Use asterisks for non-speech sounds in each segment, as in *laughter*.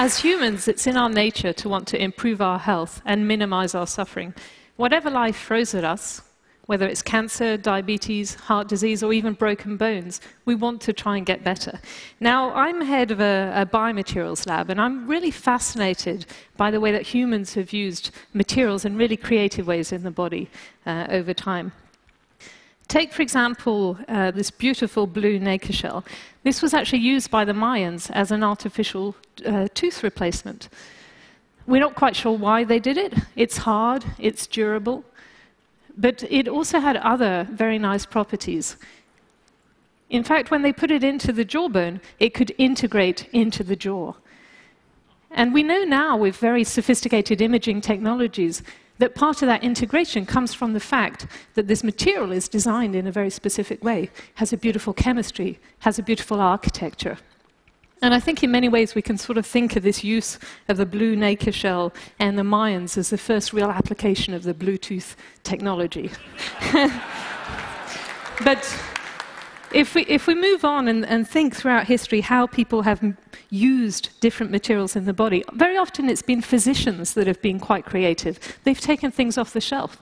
As humans, it's in our nature to want to improve our health and minimize our suffering. Whatever life throws at us, whether it's cancer, diabetes, heart disease, or even broken bones, we want to try and get better. Now, I'm head of a, a, biomaterials lab, and I'm really fascinated by the way that humans have used materials in really creative ways in the body uh, over time. Take, for example, uh, this beautiful blue nacre shell. This was actually used by the Mayans as an artificial uh, tooth replacement. We're not quite sure why they did it. It's hard, it's durable, but it also had other very nice properties. In fact, when they put it into the jawbone, it could integrate into the jaw. And we know now with very sophisticated imaging technologies that part of that integration comes from the fact that this material is designed in a very specific way, has a beautiful chemistry, has a beautiful architecture. And I think in many ways we can sort of think of this use of the blue nacre shell and the Mayans as the first real application of the Bluetooth technology. *laughs* but if we, if we move on and, and, think throughout history how people have used different materials in the body, very often it's been physicians that have been quite creative. They've taken things off the shelf.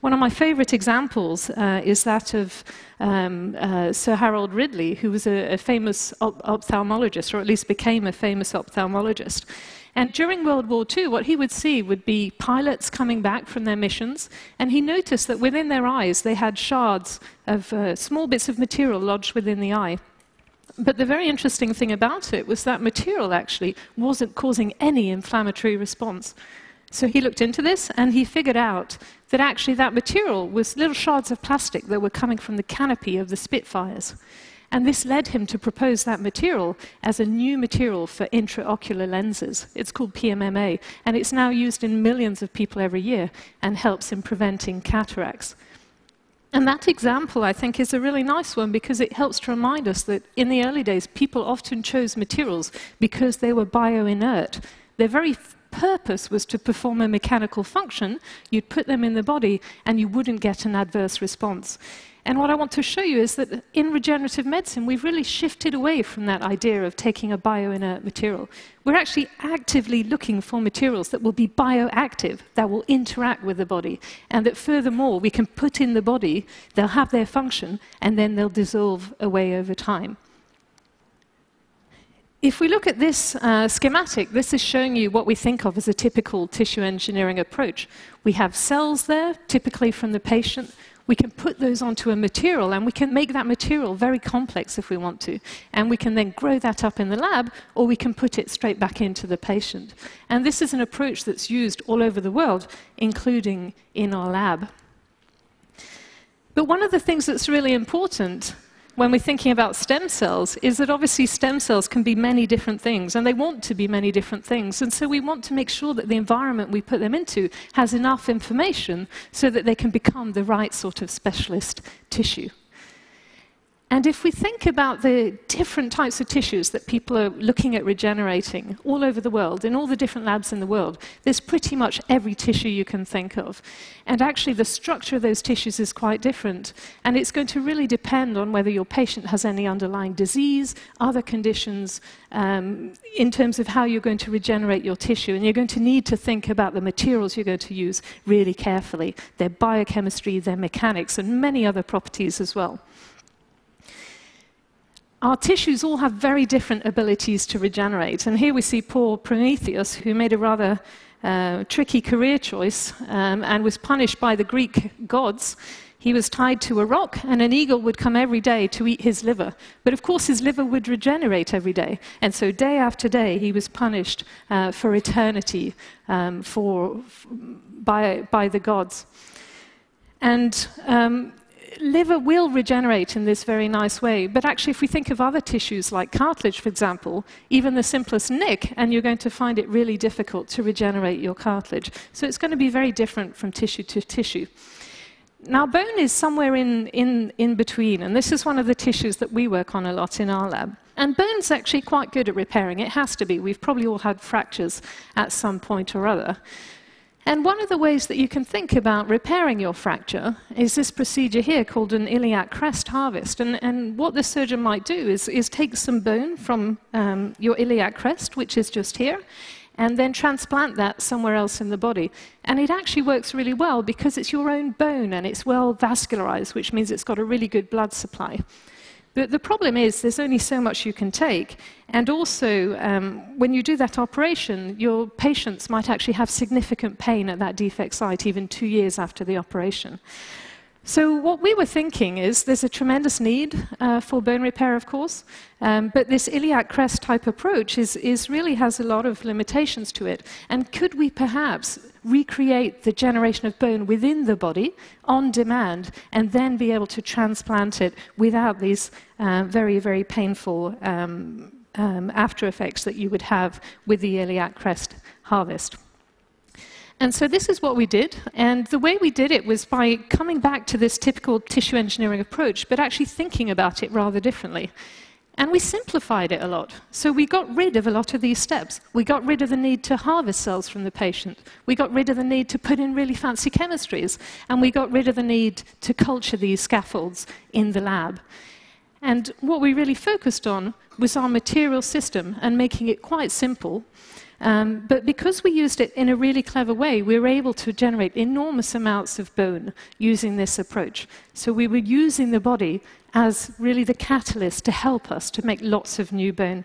One of my favorite examples uh, is that of um, uh, Sir Harold Ridley, who was a, a famous op ophthalmologist, or at least became a famous ophthalmologist. And during World War II, what he would see would be pilots coming back from their missions, and he noticed that within their eyes they had shards of uh, small bits of material lodged within the eye. But the very interesting thing about it was that material actually wasn't causing any inflammatory response. So he looked into this and he figured out that actually that material was little shards of plastic that were coming from the canopy of the Spitfires. And this led him to propose that material as a new material for intraocular lenses. It's called PMMA, and it's now used in millions of people every year and helps in preventing cataracts. And that example, I think, is a really nice one because it helps to remind us that in the early days, people often chose materials because they were bio-inert. Their very purpose was to perform a mechanical function. You'd put them in the body and you wouldn't get an adverse response. And what I want to show you is that in regenerative medicine, we've really shifted away from that idea of taking a bioinert material. We're actually actively looking for materials that will be bioactive, that will interact with the body, and that furthermore, we can put in the body, they'll have their function, and then they'll dissolve away over time. If we look at this uh, schematic, this is showing you what we think of as a typical tissue engineering approach. We have cells there, typically from the patient we can put those onto a material and we can make that material very complex if we want to. And we can then grow that up in the lab or we can put it straight back into the patient. And this is an approach that's used all over the world, including in our lab. But one of the things that's really important when we're thinking about stem cells is that obviously stem cells can be many different things, and they want to be many different things. And so we want to make sure that the environment we put them into has enough information so that they can become the right sort of specialist tissue. And if we think about the different types of tissues that people are looking at regenerating all over the world, in all the different labs in the world, there's pretty much every tissue you can think of. And actually, the structure of those tissues is quite different. And it's going to really depend on whether your patient has any underlying disease, other conditions, um, in terms of how you're going to regenerate your tissue. And you're going to need to think about the materials you're going to use really carefully, their biochemistry, their mechanics, and many other properties as well. Our tissues all have very different abilities to regenerate. And here we see poor Prometheus, who made a rather uh, tricky career choice um, and was punished by the Greek gods. He was tied to a rock, and an eagle would come every day to eat his liver. But of course, his liver would regenerate every day. And so, day after day, he was punished uh, for eternity um, for, by, by the gods. And um, liver will regenerate in this very nice way, but actually, if we think of other tissues like cartilage, for example, even the simplest nick, and you're going to find it really difficult to regenerate your cartilage. So it's going to be very different from tissue to tissue. Now, bone is somewhere in, in, in between, and this is one of the tissues that we work on a lot in our lab. And bone's actually quite good at repairing. It has to be. We've probably all had fractures at some point or other. And one of the ways that you can think about repairing your fracture is this procedure here called an iliac crest harvest. And, and what the surgeon might do is, is take some bone from um, your iliac crest, which is just here, and then transplant that somewhere else in the body. And it actually works really well because it's your own bone and it's well vascularized, which means it's got a really good blood supply. But the problem is there's only so much you can take. And also, um, when you do that operation, your patients might actually have significant pain at that defect site even two years after the operation. So, what we were thinking is there's a tremendous need uh, for bone repair, of course, um, but this iliac crest type approach is, is really has a lot of limitations to it. And could we perhaps recreate the generation of bone within the body on demand and then be able to transplant it without these uh, very, very painful um, um, after effects that you would have with the iliac crest harvest? And so this is what we did. And the way we did it was by coming back to this typical tissue engineering approach, but actually thinking about it rather differently. And we simplified it a lot. So we got rid of a lot of these steps. We got rid of the need to harvest cells from the patient. We got rid of the need to put in really fancy chemistries. And we got rid of the need to culture these scaffolds in the lab. And what we really focused on was our material system and making it quite simple um, but because we used it in a really clever way, we were able to generate enormous amounts of bone using this approach. So we were using the body as really the catalyst to help us to make lots of new bone.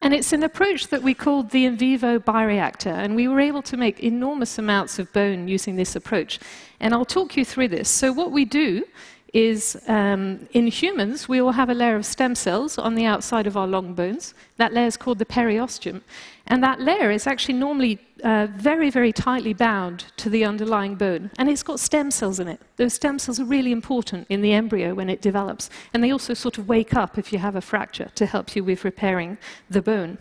And it's an approach that we called the in vivo bioreactor, and we were able to make enormous amounts of bone using this approach. And I'll talk you through this. So, what we do is um, in humans, we all have a layer of stem cells on the outside of our long bones. That layer is called the periosteum. And that layer is actually normally uh, very, very tightly bound to the underlying bone. And it's got stem cells in it. Those stem cells are really important in the embryo when it develops. And they also sort of wake up if you have a fracture to help you with repairing the bone.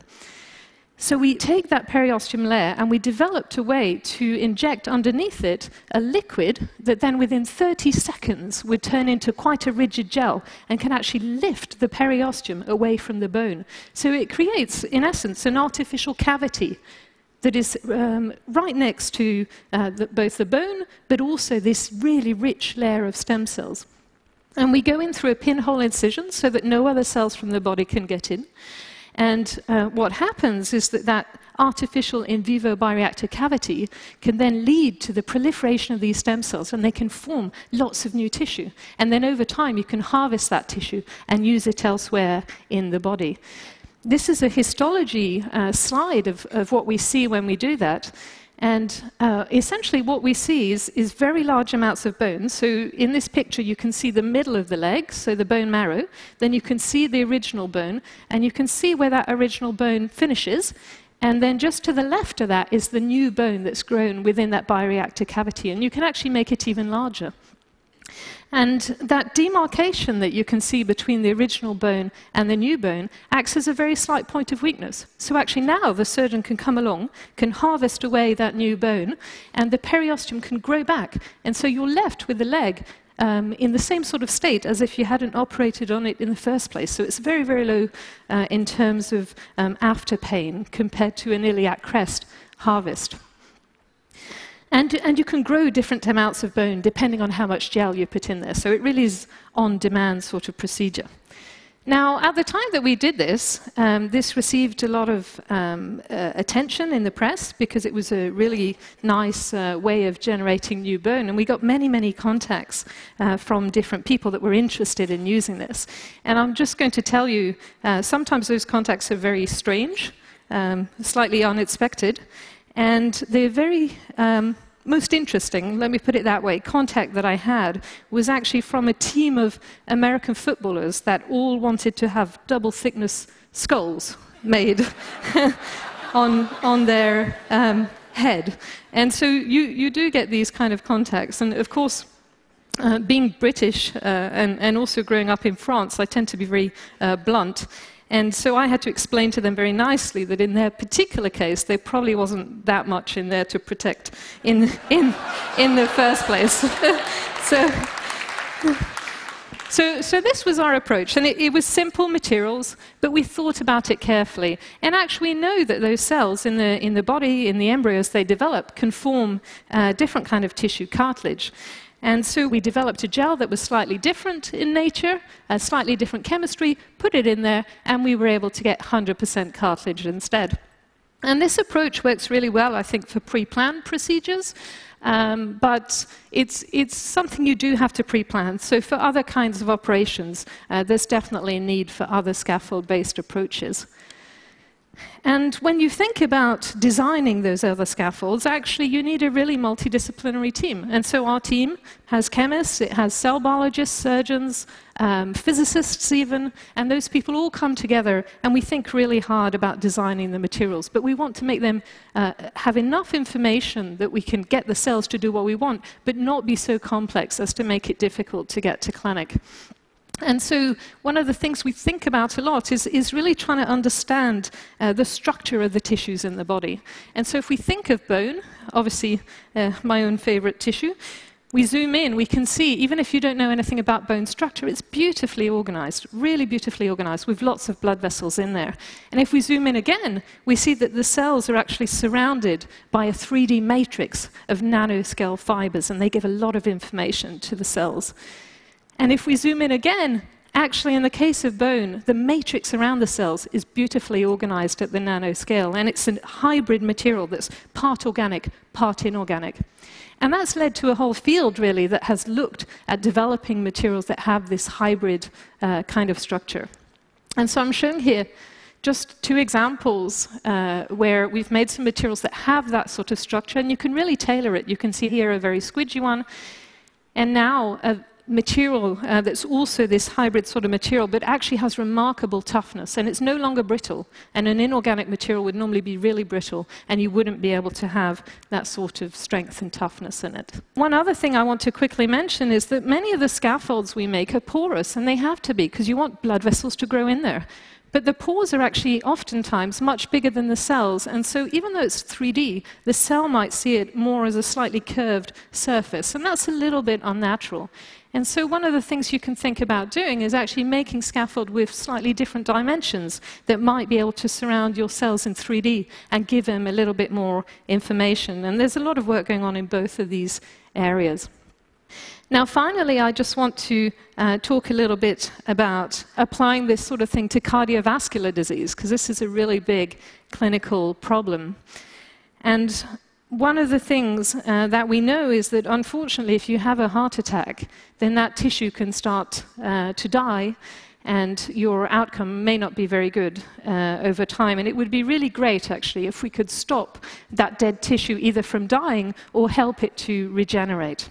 So we take that periosteum layer and we developed a way to inject underneath it a liquid that then within 30 seconds would turn into quite a rigid gel and can actually lift the periosteum away from the bone. So it creates, in essence, an artificial cavity that is um, right next to uh, the, both the bone but also this really rich layer of stem cells. And we go in through a pinhole incision so that no other cells from the body can get in. And uh, what happens is that that artificial in vivo bioreactor cavity can then lead to the proliferation of these stem cells and they can form lots of new tissue. And then over time, you can harvest that tissue and use it elsewhere in the body. This is a histology uh, slide of, of what we see when we do that. And uh, essentially, what we see is, is, very large amounts of bone. So, in this picture, you can see the middle of the leg, so the bone marrow. Then you can see the original bone, and you can see where that original bone finishes. And then just to the left of that is the new bone that's grown within that bioreactor cavity. And you can actually make it even larger. And that demarcation that you can see between the original bone and the new bone acts as a very slight point of weakness. So actually now the surgeon can come along, can harvest away that new bone, and the periosteum can grow back. And so you're left with the leg um, in the same sort of state as if you hadn't operated on it in the first place. So it's very, very low uh, in terms of um, after pain compared to an iliac crest harvest. And, and you can grow different amounts of bone depending on how much gel you put in there. So it really is on demand sort of procedure. Now, at the time that we did this, um, this received a lot of um, uh, attention in the press because it was a really nice uh, way of generating new bone. And we got many, many contacts uh, from different people that were interested in using this. And I'm just going to tell you uh, sometimes those contacts are very strange, um, slightly unexpected. And the very um, most interesting, let me put it that way, contact that I had was actually from a team of American footballers that all wanted to have double thickness skulls made *laughs* on, on their um, head. And so you, you do get these kind of contacts. And of course, uh, being British uh, and, and, also growing up in France, I tend to be very uh, blunt. And so I had to explain to them very nicely that in their particular case, there probably wasn't that much in there to protect in, in, in the first place. *laughs* so, So, so this was our approach, and it, it, was simple materials, but we thought about it carefully. And actually, we know that those cells in the, in the body, in the embryos they develop, can form uh, different kind of tissue cartilage. And so we developed a gel that was slightly different in nature, a slightly different chemistry, put it in there, and we were able to get 100% cartilage instead. And this approach works really well, I think, for pre planned procedures. Um, but it's, it's something you do have to pre plan. So, for other kinds of operations, uh, there's definitely a need for other scaffold based approaches. And when you think about designing those other scaffolds, actually you need a really multidisciplinary team. And so our team has chemists, it has cell biologists, surgeons, um, physicists even, and those people all come together and we think really hard about designing the materials. But we want to make them uh, have enough information that we can get the cells to do what we want, but not be so complex as to make it difficult to get to clinic. And so, one of the things we think about a lot is, is really trying to understand uh, the structure of the tissues in the body. And so, if we think of bone, obviously uh, my own favorite tissue, we zoom in, we can see, even if you don't know anything about bone structure, it's beautifully organized, really beautifully organized, with lots of blood vessels in there. And if we zoom in again, we see that the cells are actually surrounded by a 3D matrix of nanoscale fibers, and they give a lot of information to the cells. And if we zoom in again, actually, in the case of bone, the matrix around the cells is beautifully organized at the nanoscale, and it's a hybrid material that's part organic, part inorganic. And that's led to a whole field, really, that has looked at developing materials that have this hybrid uh, kind of structure. And so I'm showing here just two examples uh, where we've made some materials that have that sort of structure, and you can really tailor it. You can see here a very squidgy one, and now a, material uh, that's also this hybrid sort of material, but actually has remarkable toughness, and it's no longer brittle. And an inorganic material would normally be really brittle, and you wouldn't be able to have that sort of strength and toughness in it. One other thing I want to quickly mention is that many of the scaffolds we make are porous, and they have to be, because you want blood vessels to grow in there. But the pores are actually oftentimes much bigger than the cells, and so even though it's 3D, the cell might see it more as a slightly curved surface, and that's a little bit unnatural. And so, one of the things you can think about doing is actually making scaffold with slightly different dimensions that might be able to surround your cells in 3D and give them a little bit more information. And there's a lot of work going on in both of these areas. Now, finally, I just want to uh, talk a little bit about applying this sort of thing to cardiovascular disease, because this is a really big clinical problem. And one of the things uh, that we know is that unfortunately, if you have a heart attack, then that tissue can start uh, to die, and your outcome may not be very good uh, over time. And it would be really great, actually, if we could stop that dead tissue either from dying or help it to regenerate.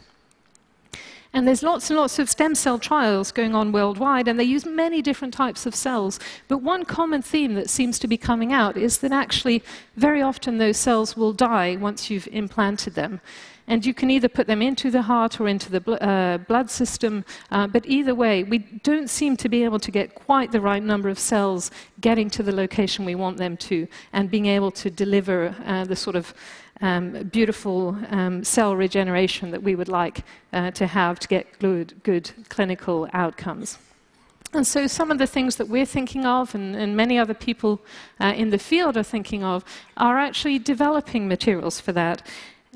And there's lots and lots of stem cell trials going on worldwide, and they use many different types of cells. But one common theme that seems to be coming out is that actually, very often those cells will die once you've implanted them. And you can either put them into the heart or into the bl uh, blood system, uh, but either way, we don't seem to be able to get quite the right number of cells getting to the location we want them to and being able to deliver uh, the sort of um, beautiful um, cell regeneration that we would like uh, to have to get good, good clinical outcomes. And so, some of the things that we're thinking of, and, and many other people uh, in the field are thinking of, are actually developing materials for that.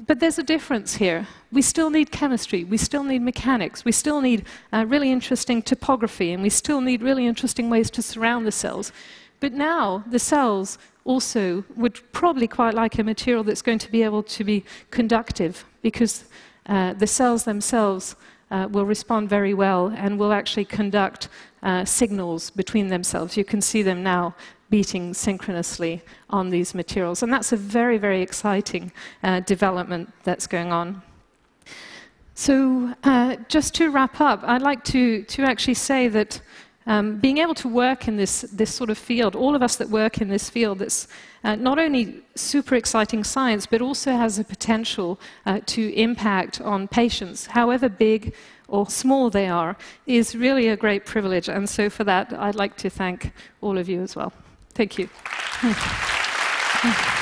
But there's a difference here. We still need chemistry, we still need mechanics, we still need uh, really interesting topography, and we still need really interesting ways to surround the cells. But now the cells also would probably quite like a material that's going to be able to be conductive because uh, the cells themselves uh, will respond very well and will actually conduct uh, signals between themselves. You can see them now beating synchronously on these materials. And that's a very, very exciting uh, development that's going on. So, uh, just to wrap up, I'd like to, to actually say that um, being able to work in this, this sort of field, all of us that work in this field, that's uh, not only super exciting science, but also has a potential uh, to impact on patients, however big or small they are, is really a great privilege. And so, for that, I'd like to thank all of you as well. Thank you. *laughs*